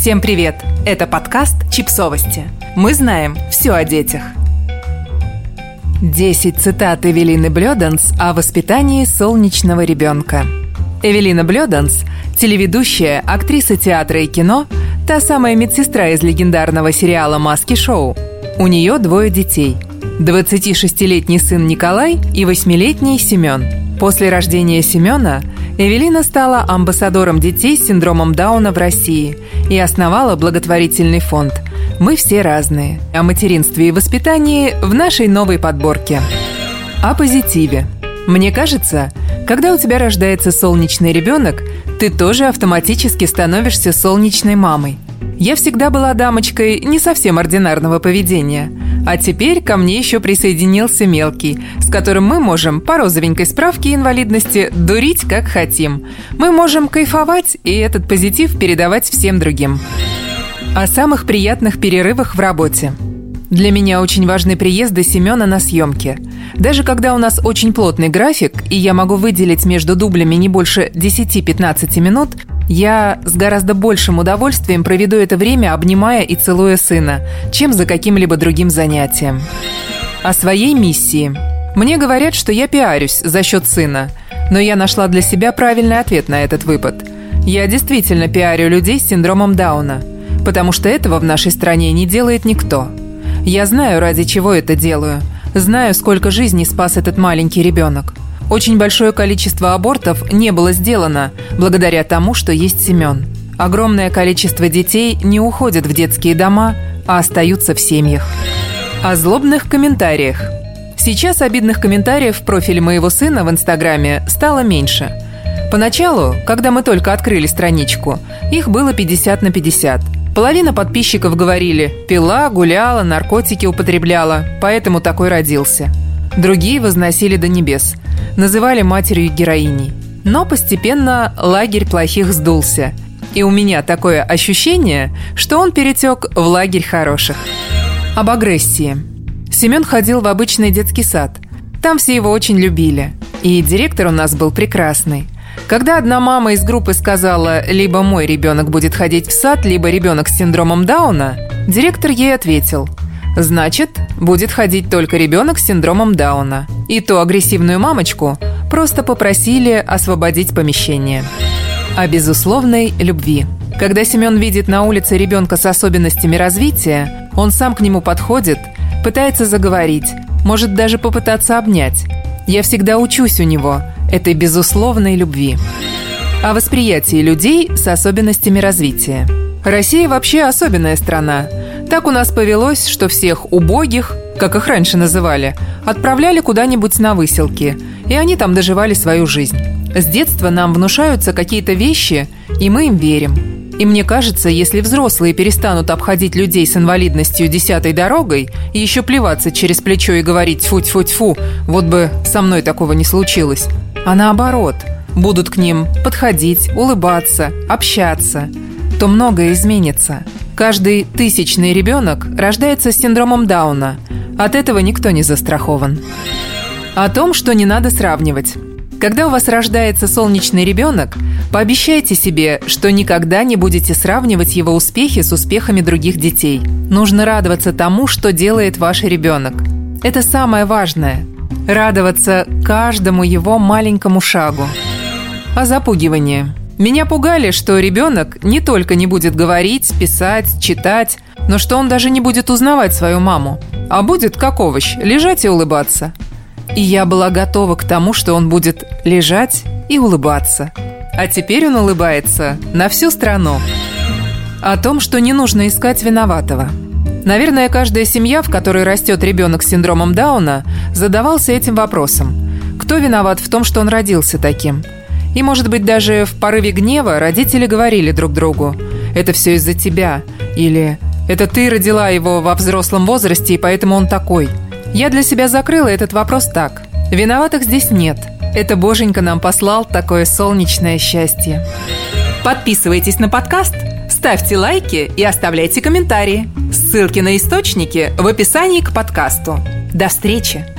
Всем привет! Это подкаст «Чипсовости». Мы знаем все о детях. 10 цитат Эвелины Блёданс о воспитании солнечного ребенка. Эвелина Блёданс – телеведущая, актриса театра и кино, та самая медсестра из легендарного сериала «Маски-шоу». У нее двое детей – 26-летний сын Николай и 8-летний Семен. После рождения Семена Эвелина стала амбассадором детей с синдромом Дауна в России и основала благотворительный фонд «Мы все разные» о материнстве и воспитании в нашей новой подборке. О позитиве. Мне кажется, когда у тебя рождается солнечный ребенок, ты тоже автоматически становишься солнечной мамой. Я всегда была дамочкой не совсем ординарного поведения – а теперь ко мне еще присоединился мелкий, с которым мы можем по розовенькой справке инвалидности дурить как хотим. Мы можем кайфовать и этот позитив передавать всем другим. О самых приятных перерывах в работе. Для меня очень важны приезды Семена на съемки. Даже когда у нас очень плотный график, и я могу выделить между дублями не больше 10-15 минут, я с гораздо большим удовольствием проведу это время, обнимая и целуя сына, чем за каким-либо другим занятием. О своей миссии. Мне говорят, что я пиарюсь за счет сына, но я нашла для себя правильный ответ на этот выпад. Я действительно пиарю людей с синдромом Дауна, потому что этого в нашей стране не делает никто. Я знаю, ради чего это делаю. Знаю, сколько жизней спас этот маленький ребенок. Очень большое количество абортов не было сделано благодаря тому, что есть Семен. Огромное количество детей не уходят в детские дома, а остаются в семьях. О злобных комментариях. Сейчас обидных комментариев в профиле моего сына в Инстаграме стало меньше. Поначалу, когда мы только открыли страничку, их было 50 на 50. Половина подписчиков говорили «пила, гуляла, наркотики употребляла, поэтому такой родился». Другие возносили до небес – называли матерью героиней. Но постепенно лагерь плохих сдулся. И у меня такое ощущение, что он перетек в лагерь хороших. Об агрессии. Семен ходил в обычный детский сад. Там все его очень любили. И директор у нас был прекрасный. Когда одна мама из группы сказала, либо мой ребенок будет ходить в сад, либо ребенок с синдромом Дауна, директор ей ответил – Значит, будет ходить только ребенок с синдромом Дауна. И ту агрессивную мамочку просто попросили освободить помещение. О безусловной любви. Когда Семен видит на улице ребенка с особенностями развития, он сам к нему подходит, пытается заговорить, может даже попытаться обнять. Я всегда учусь у него этой безусловной любви. О восприятии людей с особенностями развития. Россия вообще особенная страна – так у нас повелось, что всех убогих, как их раньше называли, отправляли куда-нибудь на выселки, и они там доживали свою жизнь. С детства нам внушаются какие-то вещи, и мы им верим. И мне кажется, если взрослые перестанут обходить людей с инвалидностью десятой дорогой и еще плеваться через плечо и говорить «фу-тьфу-тьфу», вот бы со мной такого не случилось, а наоборот, будут к ним подходить, улыбаться, общаться, то многое изменится – Каждый тысячный ребенок рождается с синдромом Дауна. От этого никто не застрахован. О том, что не надо сравнивать. Когда у вас рождается солнечный ребенок, пообещайте себе, что никогда не будете сравнивать его успехи с успехами других детей. Нужно радоваться тому, что делает ваш ребенок. Это самое важное. Радоваться каждому его маленькому шагу. О запугивании. Меня пугали, что ребенок не только не будет говорить, писать, читать, но что он даже не будет узнавать свою маму, а будет, как овощ, лежать и улыбаться. И я была готова к тому, что он будет лежать и улыбаться. А теперь он улыбается на всю страну. О том, что не нужно искать виноватого. Наверное, каждая семья, в которой растет ребенок с синдромом Дауна, задавался этим вопросом. Кто виноват в том, что он родился таким – и, может быть, даже в порыве гнева родители говорили друг другу «Это все из-за тебя» или «Это ты родила его во взрослом возрасте, и поэтому он такой». Я для себя закрыла этот вопрос так. Виноватых здесь нет. Это Боженька нам послал такое солнечное счастье. Подписывайтесь на подкаст, ставьте лайки и оставляйте комментарии. Ссылки на источники в описании к подкасту. До встречи!